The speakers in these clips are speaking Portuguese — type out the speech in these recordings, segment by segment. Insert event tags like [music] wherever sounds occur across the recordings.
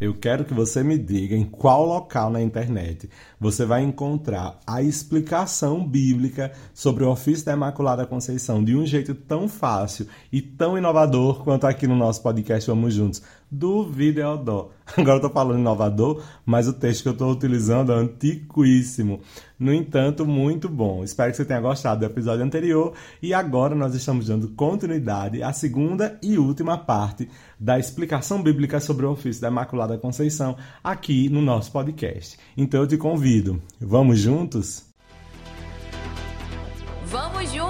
Eu quero que você me diga em qual local na internet você vai encontrar a explicação bíblica sobre o ofício da Imaculada Conceição de um jeito tão fácil e tão inovador quanto aqui no nosso podcast Vamos Juntos do Videodó. [laughs] Agora eu tô falando inovador, mas o texto que eu estou utilizando é antiquíssimo. No entanto, muito bom. Espero que você tenha gostado do episódio anterior e agora nós estamos dando continuidade à segunda e última parte da explicação bíblica sobre o ofício da Imaculada Conceição aqui no nosso podcast. Então eu te convido. Vamos juntos? Vamos juntos!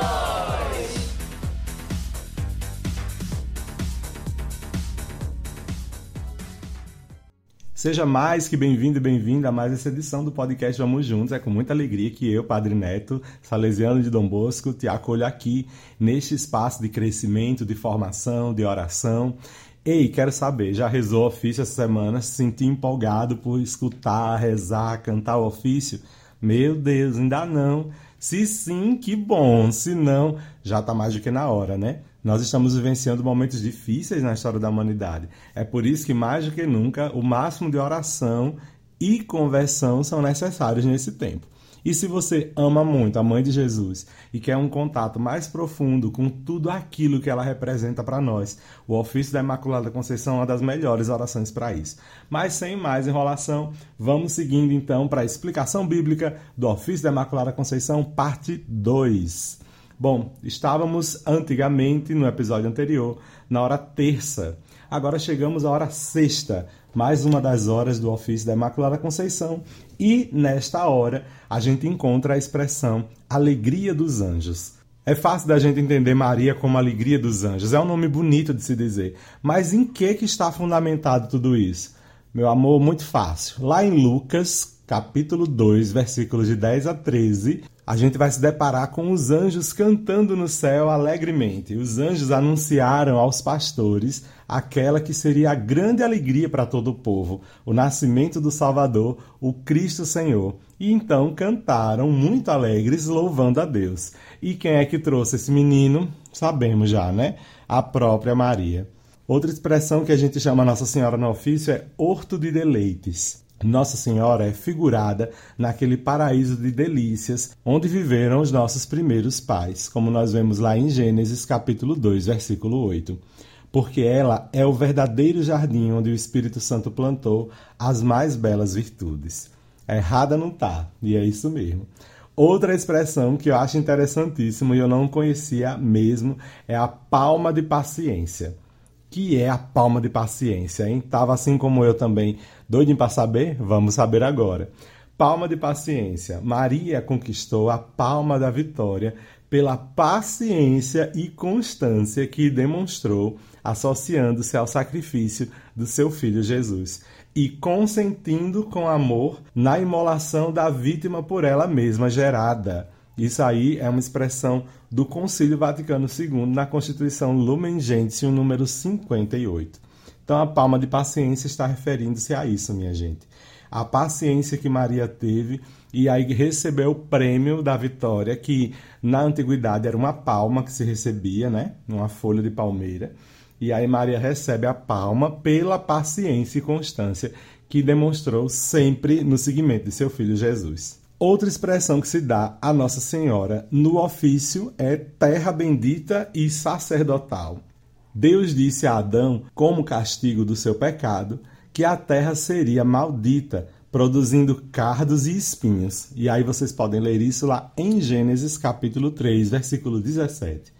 Seja mais que bem-vindo e bem-vinda a mais essa edição do podcast Vamos Juntos. É com muita alegria que eu, Padre Neto, salesiano de Dom Bosco, te acolho aqui neste espaço de crescimento, de formação, de oração. Ei, quero saber, já rezou o ofício essa semana? Se sentiu empolgado por escutar, rezar, cantar o ofício? Meu Deus, ainda não. Se sim, que bom. Se não, já está mais do que na hora, né? Nós estamos vivenciando momentos difíceis na história da humanidade. É por isso que, mais do que nunca, o máximo de oração e conversão são necessários nesse tempo. E se você ama muito a Mãe de Jesus e quer um contato mais profundo com tudo aquilo que ela representa para nós, o ofício da Imaculada Conceição é uma das melhores orações para isso. Mas sem mais enrolação, vamos seguindo então para a explicação bíblica do ofício da Imaculada Conceição, parte 2. Bom, estávamos antigamente, no episódio anterior, na hora terça. Agora chegamos à hora sexta, mais uma das horas do ofício da Imaculada Conceição, e nesta hora a gente encontra a expressão alegria dos anjos. É fácil da gente entender Maria como alegria dos anjos, é um nome bonito de se dizer, mas em que, que está fundamentado tudo isso? Meu amor, muito fácil. Lá em Lucas, capítulo 2, versículos de 10 a 13, a gente vai se deparar com os anjos cantando no céu alegremente. Os anjos anunciaram aos pastores aquela que seria a grande alegria para todo o povo, o nascimento do Salvador, o Cristo Senhor. E então cantaram muito alegres, louvando a Deus. E quem é que trouxe esse menino? Sabemos já, né? A própria Maria. Outra expressão que a gente chama Nossa Senhora no ofício é horto de deleites. Nossa Senhora é figurada naquele paraíso de delícias onde viveram os nossos primeiros pais, como nós vemos lá em Gênesis capítulo 2, versículo 8. Porque ela é o verdadeiro jardim onde o Espírito Santo plantou as mais belas virtudes. Errada não tá, e é isso mesmo. Outra expressão que eu acho interessantíssima e eu não conhecia mesmo é a palma de paciência que é a palma de paciência, hein? Tava assim como eu também, doido para saber? Vamos saber agora. Palma de paciência. Maria conquistou a palma da vitória pela paciência e constância que demonstrou associando-se ao sacrifício do seu filho Jesus e consentindo com amor na imolação da vítima por ela mesma gerada. Isso aí é uma expressão do Concílio Vaticano II na Constituição Lumen Gentium número 58. Então a palma de paciência está referindo-se a isso, minha gente. A paciência que Maria teve e aí recebeu o prêmio da vitória, que na antiguidade era uma palma que se recebia, né? Uma folha de palmeira. E aí Maria recebe a palma pela paciência e constância que demonstrou sempre no seguimento de seu filho Jesus. Outra expressão que se dá a Nossa Senhora no ofício é terra bendita e sacerdotal. Deus disse a Adão, como castigo do seu pecado, que a terra seria maldita, produzindo cardos e espinhos. E aí vocês podem ler isso lá em Gênesis capítulo 3, versículo 17.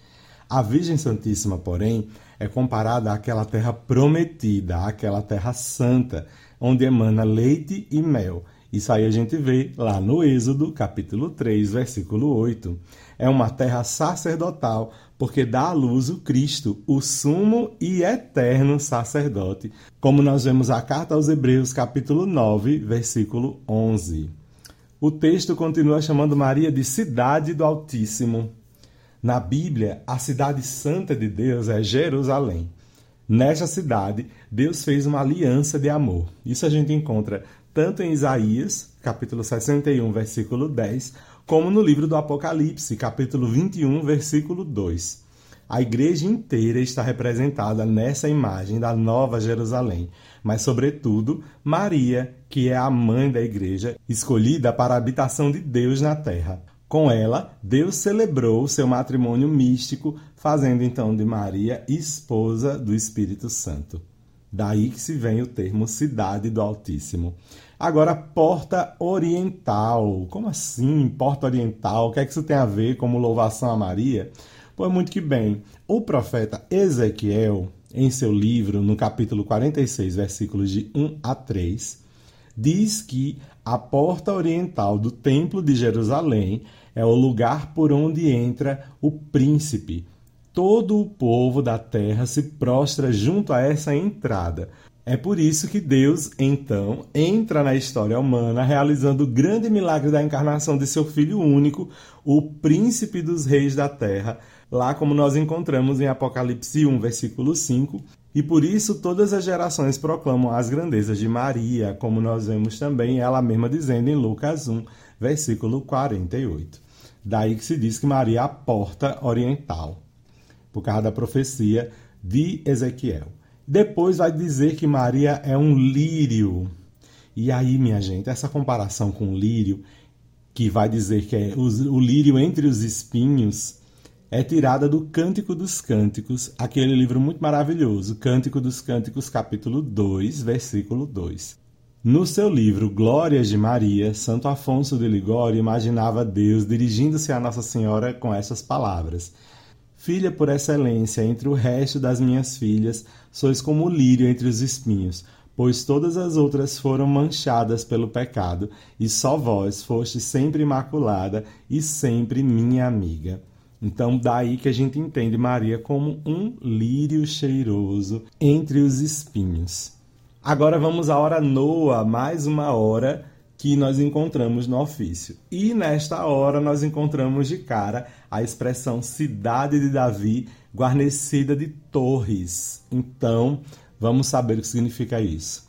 A Virgem Santíssima, porém, é comparada àquela terra prometida, àquela terra santa, onde emana leite e mel isso aí a gente vê lá no Êxodo, capítulo 3, versículo 8. É uma terra sacerdotal, porque dá à luz o Cristo, o sumo e eterno sacerdote, como nós vemos a carta aos Hebreus, capítulo 9, versículo 11. O texto continua chamando Maria de cidade do Altíssimo. Na Bíblia, a cidade santa de Deus é Jerusalém. Nesta cidade, Deus fez uma aliança de amor. Isso a gente encontra tanto em Isaías, capítulo 61, versículo 10, como no livro do Apocalipse, capítulo 21, versículo 2. A igreja inteira está representada nessa imagem da Nova Jerusalém, mas, sobretudo, Maria, que é a mãe da igreja, escolhida para a habitação de Deus na terra. Com ela, Deus celebrou seu matrimônio místico, fazendo então de Maria esposa do Espírito Santo. Daí que se vem o termo Cidade do Altíssimo. Agora, Porta Oriental. Como assim, Porta Oriental? O que é que isso tem a ver com louvação a Maria? Pois muito que bem. O profeta Ezequiel, em seu livro, no capítulo 46, versículos de 1 a 3, diz que a porta oriental do Templo de Jerusalém é o lugar por onde entra o príncipe. Todo o povo da terra se prostra junto a essa entrada. É por isso que Deus, então, entra na história humana, realizando o grande milagre da encarnação de seu Filho único, o príncipe dos reis da terra, lá como nós encontramos em Apocalipse 1, versículo 5. E por isso todas as gerações proclamam as grandezas de Maria, como nós vemos também ela mesma dizendo em Lucas 1, versículo 48. Daí que se diz que Maria é a porta oriental, por causa da profecia de Ezequiel. Depois vai dizer que Maria é um lírio. E aí, minha gente, essa comparação com o lírio, que vai dizer que é o lírio entre os espinhos, é tirada do Cântico dos Cânticos, aquele livro muito maravilhoso, Cântico dos Cânticos, capítulo 2, versículo 2. No seu livro Glórias de Maria, Santo Afonso de Ligório imaginava Deus dirigindo-se a Nossa Senhora com essas palavras: Filha por excelência entre o resto das minhas filhas, sois como o lírio entre os espinhos, pois todas as outras foram manchadas pelo pecado, e só vós foste sempre imaculada e sempre minha amiga. Então, daí que a gente entende Maria como um lírio cheiroso entre os espinhos. Agora vamos à hora Noa, mais uma hora que nós encontramos no ofício. E nesta hora nós encontramos de cara a expressão cidade de Davi, guarnecida de torres. Então, vamos saber o que significa isso.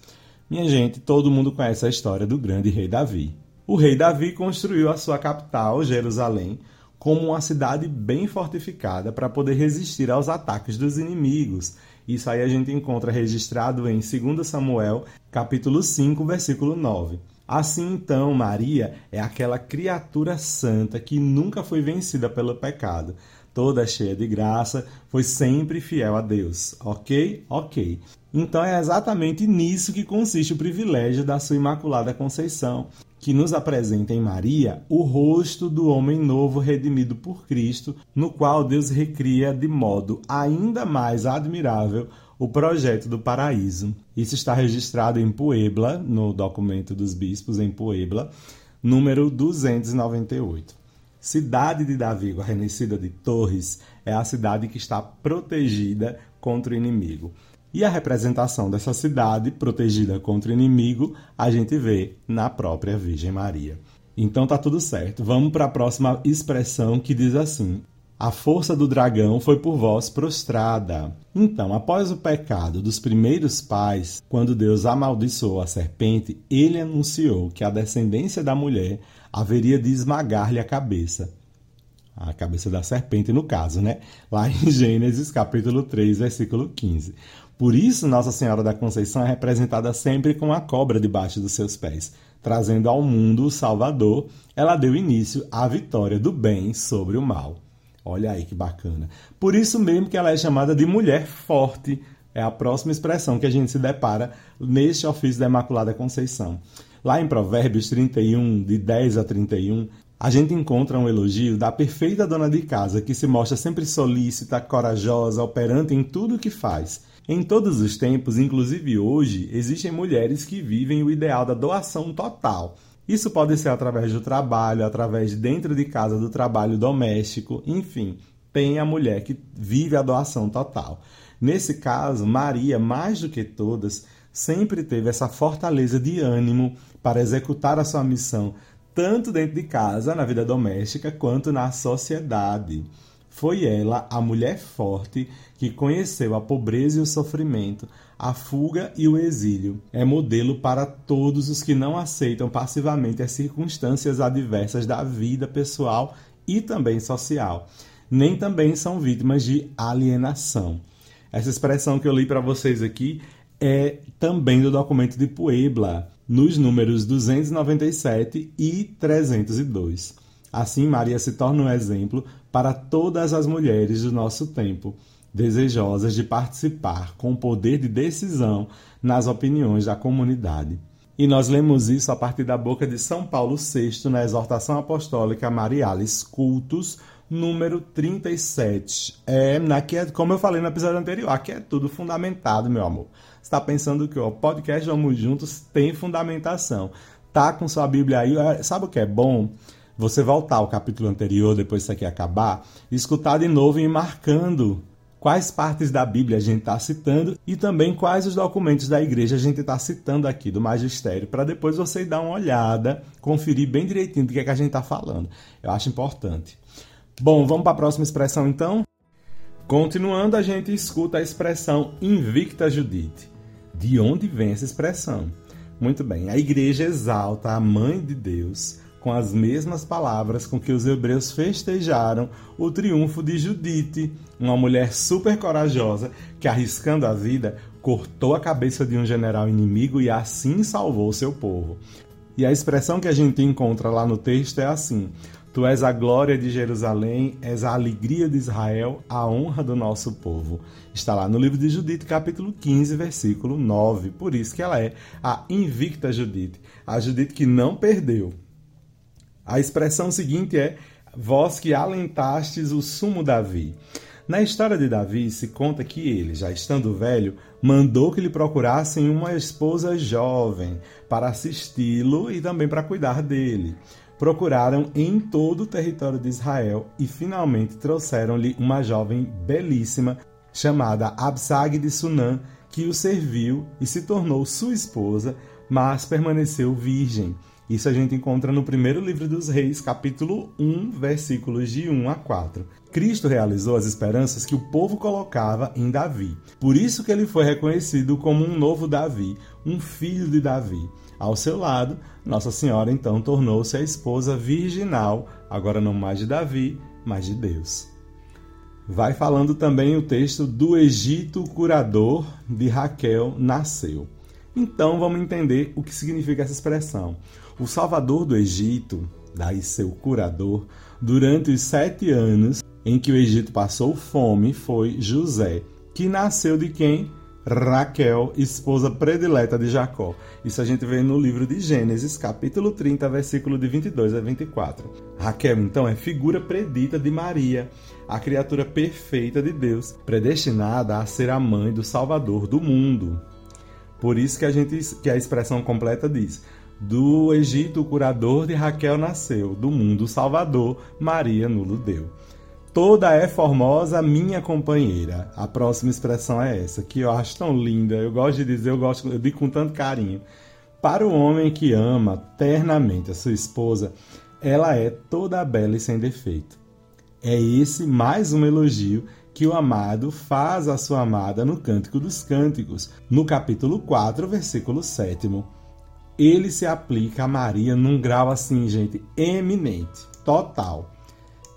Minha gente, todo mundo conhece a história do grande rei Davi. O rei Davi construiu a sua capital, Jerusalém, como uma cidade bem fortificada para poder resistir aos ataques dos inimigos isso aí a gente encontra registrado em 2 Samuel, capítulo 5, versículo 9. Assim então, Maria é aquela criatura santa que nunca foi vencida pelo pecado. Toda cheia de graça, foi sempre fiel a Deus. Ok? Ok. Então é exatamente nisso que consiste o privilégio da sua Imaculada Conceição, que nos apresenta em Maria o rosto do homem novo redimido por Cristo, no qual Deus recria de modo ainda mais admirável o projeto do paraíso. Isso está registrado em Puebla, no documento dos bispos em Puebla, número 298. Cidade de Davi, guarnecida de torres, é a cidade que está protegida contra o inimigo. E a representação dessa cidade, protegida contra o inimigo, a gente vê na própria Virgem Maria. Então tá tudo certo. Vamos para a próxima expressão que diz assim: A força do dragão foi por vós prostrada. Então, após o pecado dos primeiros pais, quando Deus amaldiçoou a serpente, ele anunciou que a descendência da mulher haveria de esmagar-lhe a cabeça. A cabeça da serpente, no caso, né? Lá em [laughs] Gênesis capítulo 3, versículo 15. Por isso, Nossa Senhora da Conceição é representada sempre com a cobra debaixo dos seus pés. Trazendo ao mundo o Salvador, ela deu início à vitória do bem sobre o mal. Olha aí que bacana. Por isso mesmo que ela é chamada de mulher forte. É a próxima expressão que a gente se depara neste ofício da Imaculada Conceição. Lá em Provérbios 31, de 10 a 31, a gente encontra um elogio da perfeita dona de casa que se mostra sempre solícita, corajosa, operante em tudo o que faz em todos os tempos, inclusive hoje, existem mulheres que vivem o ideal da doação total. Isso pode ser através do trabalho, através de dentro de casa do trabalho doméstico, enfim, tem a mulher que vive a doação total. Nesse caso, Maria, mais do que todas, sempre teve essa fortaleza de ânimo para executar a sua missão, tanto dentro de casa, na vida doméstica, quanto na sociedade. Foi ela, a mulher forte, que conheceu a pobreza e o sofrimento, a fuga e o exílio. É modelo para todos os que não aceitam passivamente as circunstâncias adversas da vida pessoal e também social. Nem também são vítimas de alienação. Essa expressão que eu li para vocês aqui é também do documento de Puebla, nos números 297 e 302. Assim, Maria se torna um exemplo para todas as mulheres do nosso tempo, desejosas de participar com poder de decisão nas opiniões da comunidade. E nós lemos isso a partir da boca de São Paulo VI na exortação apostólica Marialis Cultus, número 37. É, aqui é, como eu falei no episódio anterior, aqui é tudo fundamentado, meu amor. Está pensando que o podcast Vamos Juntos tem fundamentação. Tá com sua Bíblia aí, sabe o que é bom? Você voltar ao capítulo anterior, depois isso aqui acabar, escutar de novo e ir marcando quais partes da Bíblia a gente está citando e também quais os documentos da igreja a gente está citando aqui, do magistério, para depois você dar uma olhada, conferir bem direitinho do que, é que a gente está falando. Eu acho importante. Bom, vamos para a próxima expressão então? Continuando, a gente escuta a expressão Invicta Judite. De onde vem essa expressão? Muito bem, a igreja exalta a mãe de Deus com as mesmas palavras com que os hebreus festejaram o triunfo de Judite, uma mulher super corajosa que, arriscando a vida, cortou a cabeça de um general inimigo e assim salvou seu povo. E a expressão que a gente encontra lá no texto é assim: Tu és a glória de Jerusalém, és a alegria de Israel, a honra do nosso povo. Está lá no livro de Judite, capítulo 15, versículo 9. Por isso que ela é a invicta Judite, a Judite que não perdeu, a expressão seguinte é: Vós que alentastes o sumo Davi. Na história de Davi se conta que ele, já estando velho, mandou que lhe procurassem uma esposa jovem para assisti-lo e também para cuidar dele. Procuraram em todo o território de Israel e finalmente trouxeram-lhe uma jovem belíssima chamada Absag de Sunã, que o serviu e se tornou sua esposa, mas permaneceu virgem. Isso a gente encontra no primeiro livro dos Reis, capítulo 1, versículos de 1 a 4. Cristo realizou as esperanças que o povo colocava em Davi. Por isso que ele foi reconhecido como um novo Davi, um filho de Davi. Ao seu lado, Nossa Senhora então tornou-se a esposa virginal, agora não mais de Davi, mas de Deus. Vai falando também o texto do Egito curador de Raquel nasceu. Então vamos entender o que significa essa expressão. O salvador do Egito, daí seu curador, durante os sete anos em que o Egito passou fome, foi José, que nasceu de quem? Raquel, esposa predileta de Jacó. Isso a gente vê no livro de Gênesis, capítulo 30, versículo de 22 a 24. Raquel, então, é figura predita de Maria, a criatura perfeita de Deus, predestinada a ser a mãe do Salvador do mundo. Por isso que a gente que a expressão completa diz: do Egito, o curador de Raquel nasceu, do mundo, Salvador, Maria nulo deu. Toda é formosa, minha companheira. A próxima expressão é essa, que eu acho tão linda. Eu gosto de dizer, eu gosto de com tanto carinho. Para o homem que ama ternamente a sua esposa, ela é toda bela e sem defeito. É esse mais um elogio que o amado faz à sua amada no Cântico dos Cânticos, no capítulo 4, versículo 7 ele se aplica a Maria num grau assim, gente, eminente, total.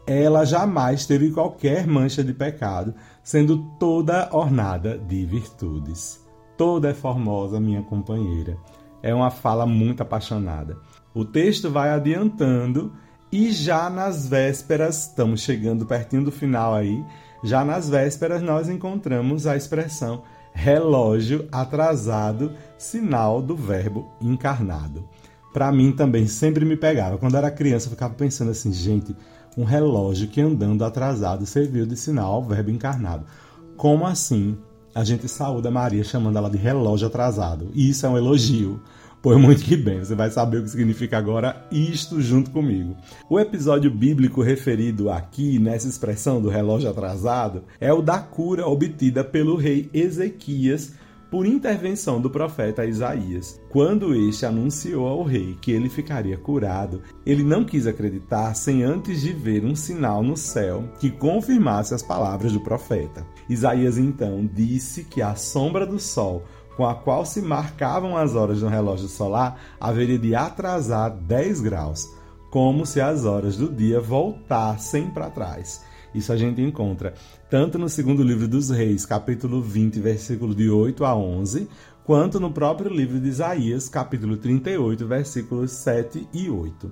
Ela jamais teve qualquer mancha de pecado, sendo toda ornada de virtudes. Toda é formosa, minha companheira. É uma fala muito apaixonada. O texto vai adiantando e já nas vésperas, estamos chegando pertinho do final aí, já nas vésperas nós encontramos a expressão relógio atrasado, sinal do verbo encarnado. Para mim também sempre me pegava. Quando era criança, eu ficava pensando assim, gente, um relógio que andando atrasado serviu de sinal ao verbo encarnado. Como assim a gente saúda Maria chamando ela de relógio atrasado? E isso é um elogio. Pois muito que bem, você vai saber o que significa agora isto junto comigo. O episódio bíblico referido aqui nessa expressão do relógio atrasado é o da cura obtida pelo rei Ezequias por intervenção do profeta Isaías. Quando este anunciou ao rei que ele ficaria curado, ele não quis acreditar sem antes de ver um sinal no céu que confirmasse as palavras do profeta. Isaías então disse que a sombra do sol com a qual se marcavam as horas no relógio solar haveria de atrasar 10 graus, como se as horas do dia voltassem para trás. Isso a gente encontra tanto no segundo livro dos Reis, capítulo 20, versículo de 8 a 11, quanto no próprio livro de Isaías, capítulo 38, versículos 7 e 8.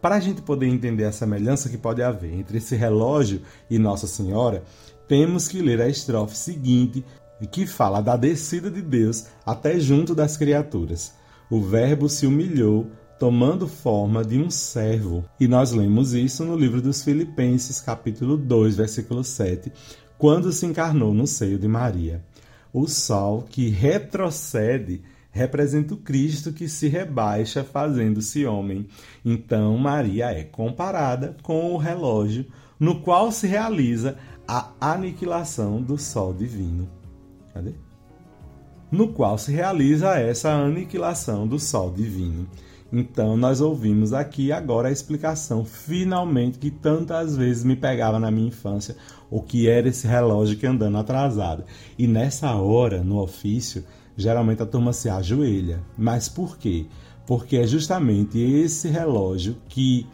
Para a gente poder entender a semelhança que pode haver entre esse relógio e Nossa Senhora, temos que ler a estrofe seguinte, que fala da descida de Deus até junto das criaturas. O Verbo se humilhou tomando forma de um servo. E nós lemos isso no livro dos Filipenses, capítulo 2, versículo 7, quando se encarnou no seio de Maria. O sol que retrocede representa o Cristo que se rebaixa fazendo-se homem. Então, Maria é comparada com o relógio no qual se realiza a aniquilação do sol divino. No qual se realiza essa aniquilação do sol divino. Então, nós ouvimos aqui agora a explicação, finalmente, que tantas vezes me pegava na minha infância, o que era esse relógio que andando atrasado. E nessa hora, no ofício, geralmente a turma se ajoelha. Mas por quê? Porque é justamente esse relógio que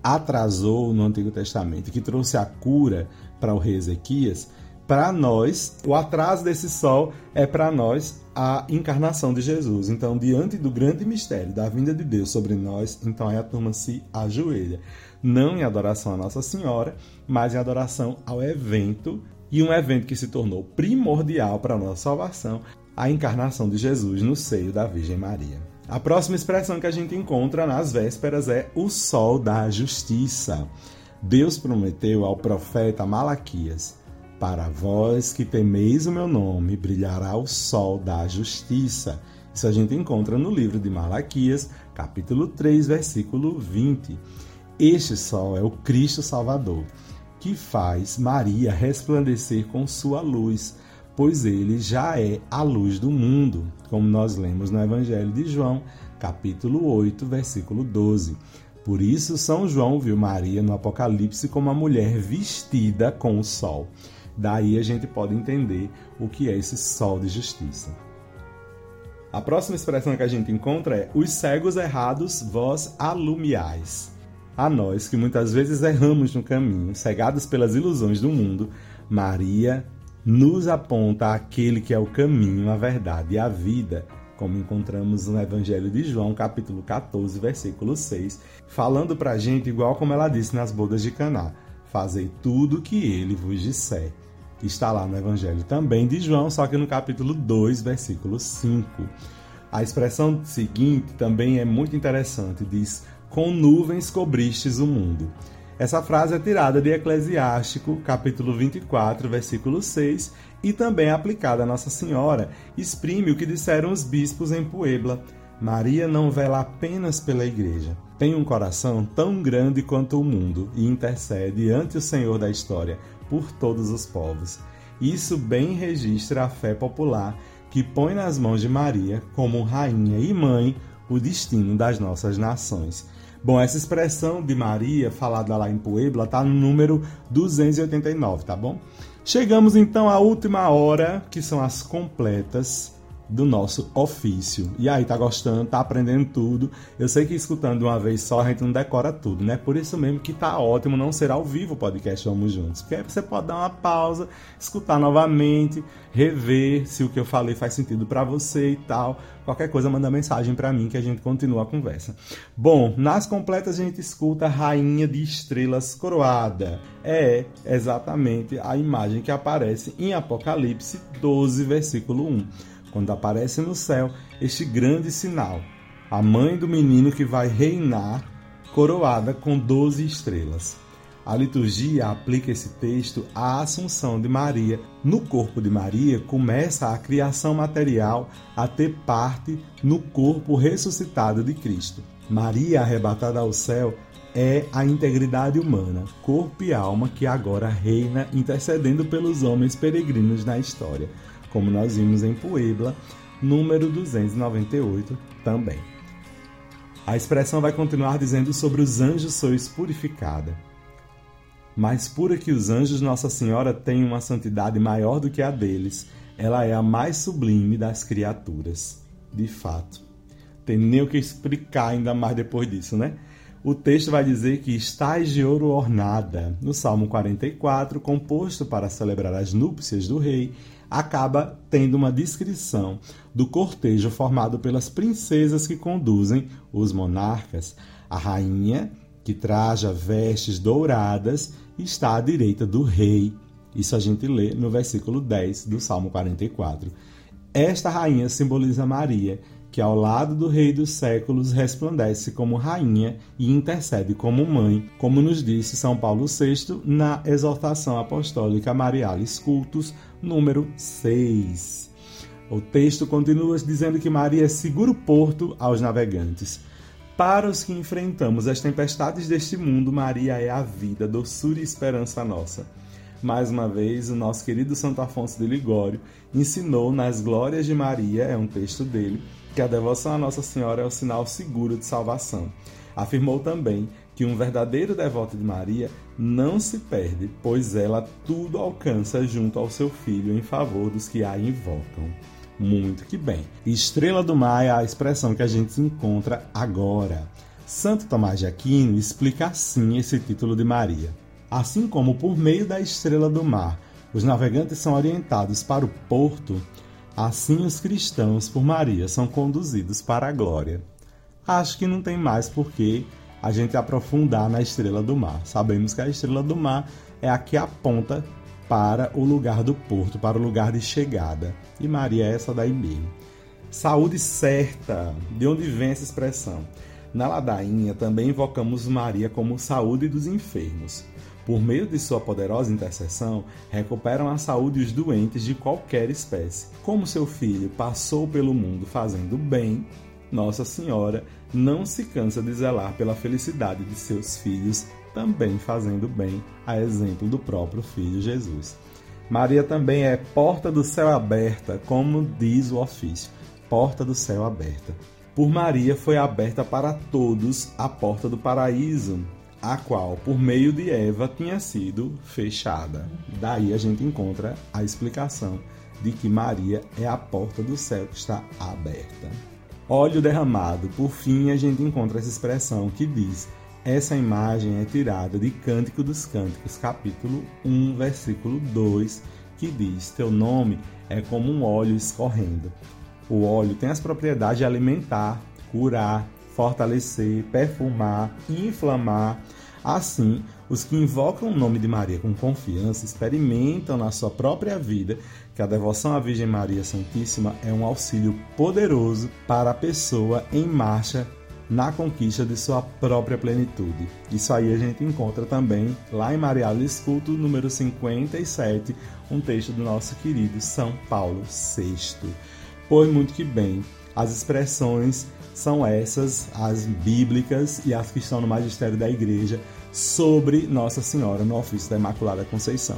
atrasou no Antigo Testamento, que trouxe a cura para o rei Ezequias, para nós, o atraso desse sol é para nós a encarnação de Jesus. Então, diante do grande mistério da vinda de Deus sobre nós, então aí a turma se ajoelha. Não em adoração à Nossa Senhora, mas em adoração ao evento, e um evento que se tornou primordial para a nossa salvação, a encarnação de Jesus no seio da Virgem Maria. A próxima expressão que a gente encontra nas vésperas é o sol da justiça. Deus prometeu ao profeta Malaquias para vós que temeis o meu nome, brilhará o sol da justiça. Isso a gente encontra no livro de Malaquias, capítulo 3, versículo 20. Este sol é o Cristo Salvador, que faz Maria resplandecer com sua luz, pois ele já é a luz do mundo, como nós lemos no Evangelho de João, capítulo 8, versículo 12. Por isso, São João viu Maria no Apocalipse como uma mulher vestida com o sol. Daí a gente pode entender o que é esse sol de justiça. A próxima expressão que a gente encontra é: os cegos errados vós alumiais. A nós que muitas vezes erramos no caminho, cegados pelas ilusões do mundo, Maria nos aponta aquele que é o caminho, a verdade e a vida, como encontramos no Evangelho de João, capítulo 14, versículo 6, falando para a gente igual como ela disse nas bodas de Caná: Fazei tudo o que ele vos disser está lá no Evangelho também de João, só que no capítulo 2, versículo 5. A expressão seguinte também é muito interessante, diz: Com nuvens cobristes o mundo. Essa frase é tirada de Eclesiástico, capítulo 24, versículo 6, e também é aplicada a Nossa Senhora, exprime o que disseram os bispos em Puebla. Maria não vela apenas pela igreja. Tem um coração tão grande quanto o mundo e intercede ante o Senhor da história por todos os povos. Isso bem registra a fé popular que põe nas mãos de Maria, como rainha e mãe, o destino das nossas nações. Bom, essa expressão de Maria, falada lá em Puebla, está no número 289, tá bom? Chegamos então à última hora, que são as completas do nosso ofício. E aí, tá gostando, tá aprendendo tudo. Eu sei que escutando de uma vez só a gente não decora tudo, né? Por isso mesmo que tá ótimo não ser ao vivo o podcast Vamos Juntos. Porque aí você pode dar uma pausa, escutar novamente, rever se o que eu falei faz sentido para você e tal. Qualquer coisa, manda mensagem para mim que a gente continua a conversa. Bom, nas completas a gente escuta Rainha de Estrelas Coroada. É exatamente a imagem que aparece em Apocalipse 12, versículo 1 quando aparece no céu este grande sinal, a mãe do menino que vai reinar, coroada com doze estrelas. A liturgia aplica esse texto à Assunção de Maria. No corpo de Maria começa a criação material a ter parte no corpo ressuscitado de Cristo. Maria, arrebatada ao céu, é a integridade humana, corpo e alma que agora reina intercedendo pelos homens peregrinos na história. Como nós vimos em Puebla, número 298 também. A expressão vai continuar dizendo sobre os anjos sois purificada. Mais pura que os anjos, Nossa Senhora tem uma santidade maior do que a deles. Ela é a mais sublime das criaturas. De fato. Tem nem o que explicar ainda mais depois disso, né? O texto vai dizer que estás de ouro ornada. No Salmo 44, composto para celebrar as núpcias do rei, acaba tendo uma descrição do cortejo formado pelas princesas que conduzem os monarcas. A rainha, que traja vestes douradas, está à direita do rei. Isso a gente lê no versículo 10 do Salmo 44. Esta rainha simboliza Maria, que ao lado do Rei dos séculos resplandece como rainha e intercede como mãe, como nos disse São Paulo VI na exortação apostólica Marialis Cultus, número 6. O texto continua dizendo que Maria é seguro porto aos navegantes. Para os que enfrentamos as tempestades deste mundo, Maria é a vida, doçura e esperança nossa. Mais uma vez, o nosso querido Santo Afonso de Ligório ensinou nas Glórias de Maria, é um texto dele, que a devoção a Nossa Senhora é o sinal seguro de salvação. Afirmou também que um verdadeiro devoto de Maria não se perde, pois ela tudo alcança junto ao seu filho em favor dos que a invocam. Muito que bem. Estrela do Mar é a expressão que a gente encontra agora. Santo Tomás de Aquino explica assim esse título de Maria. Assim como por meio da estrela do mar os navegantes são orientados para o porto, Assim os cristãos, por Maria, são conduzidos para a glória. Acho que não tem mais por que a gente aprofundar na estrela do mar. Sabemos que a estrela do mar é a que aponta para o lugar do porto, para o lugar de chegada. E Maria é essa daí mesmo. Saúde certa. De onde vem essa expressão? Na ladainha também invocamos Maria como saúde dos enfermos por meio de sua poderosa intercessão, recuperam a saúde os doentes de qualquer espécie. Como seu filho passou pelo mundo fazendo bem, Nossa Senhora não se cansa de zelar pela felicidade de seus filhos, também fazendo bem, a exemplo do próprio Filho Jesus. Maria também é porta do céu aberta, como diz o ofício, porta do céu aberta. Por Maria foi aberta para todos a porta do paraíso, a qual, por meio de Eva, tinha sido fechada. Daí a gente encontra a explicação de que Maria é a porta do céu que está aberta. Óleo derramado, por fim, a gente encontra essa expressão que diz: essa imagem é tirada de Cântico dos Cânticos, capítulo 1, versículo 2, que diz: Teu nome é como um óleo escorrendo. O óleo tem as propriedades de alimentar, curar, fortalecer, perfumar, inflamar. Assim, os que invocam o nome de Maria com confiança experimentam na sua própria vida que a devoção à Virgem Maria Santíssima é um auxílio poderoso para a pessoa em marcha na conquista de sua própria plenitude. Isso aí a gente encontra também lá em Maria Esculto, número 57, um texto do nosso querido São Paulo VI. Pois muito que bem, as expressões são essas, as bíblicas e as que estão no magistério da igreja sobre Nossa Senhora no ofício da Imaculada Conceição.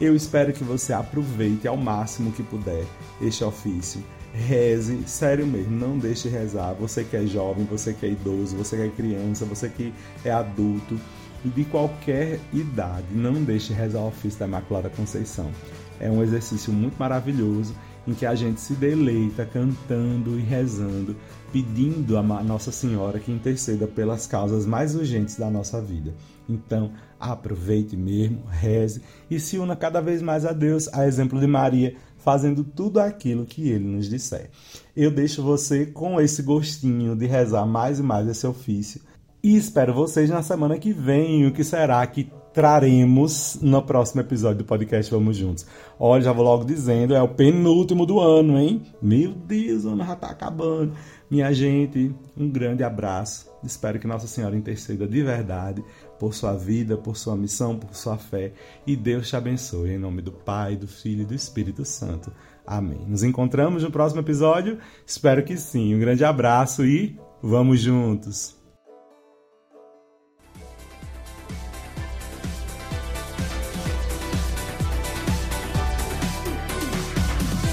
Eu espero que você aproveite ao máximo que puder este ofício. Reze, sério mesmo, não deixe de rezar. Você que é jovem, você que é idoso, você que é criança, você que é adulto de qualquer idade, não deixe de rezar o ofício da Imaculada Conceição. É um exercício muito maravilhoso em que a gente se deleita cantando e rezando, pedindo a Nossa Senhora que interceda pelas causas mais urgentes da nossa vida. Então, aproveite mesmo, reze e se una cada vez mais a Deus, a exemplo de Maria, fazendo tudo aquilo que ele nos disser. Eu deixo você com esse gostinho de rezar mais e mais esse ofício e espero vocês na semana que vem. O que será que traremos no próximo episódio do podcast Vamos Juntos. Olha, já vou logo dizendo, é o penúltimo do ano, hein? Meu Deus, o ano já tá acabando. Minha gente, um grande abraço. Espero que Nossa Senhora interceda de verdade por sua vida, por sua missão, por sua fé. E Deus te abençoe. Em nome do Pai, do Filho e do Espírito Santo. Amém. Nos encontramos no próximo episódio? Espero que sim. Um grande abraço e vamos juntos!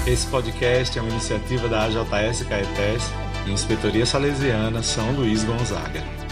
Esse podcast é uma iniciativa da AJS Caetés e Inspetoria Salesiana São Luís Gonzaga.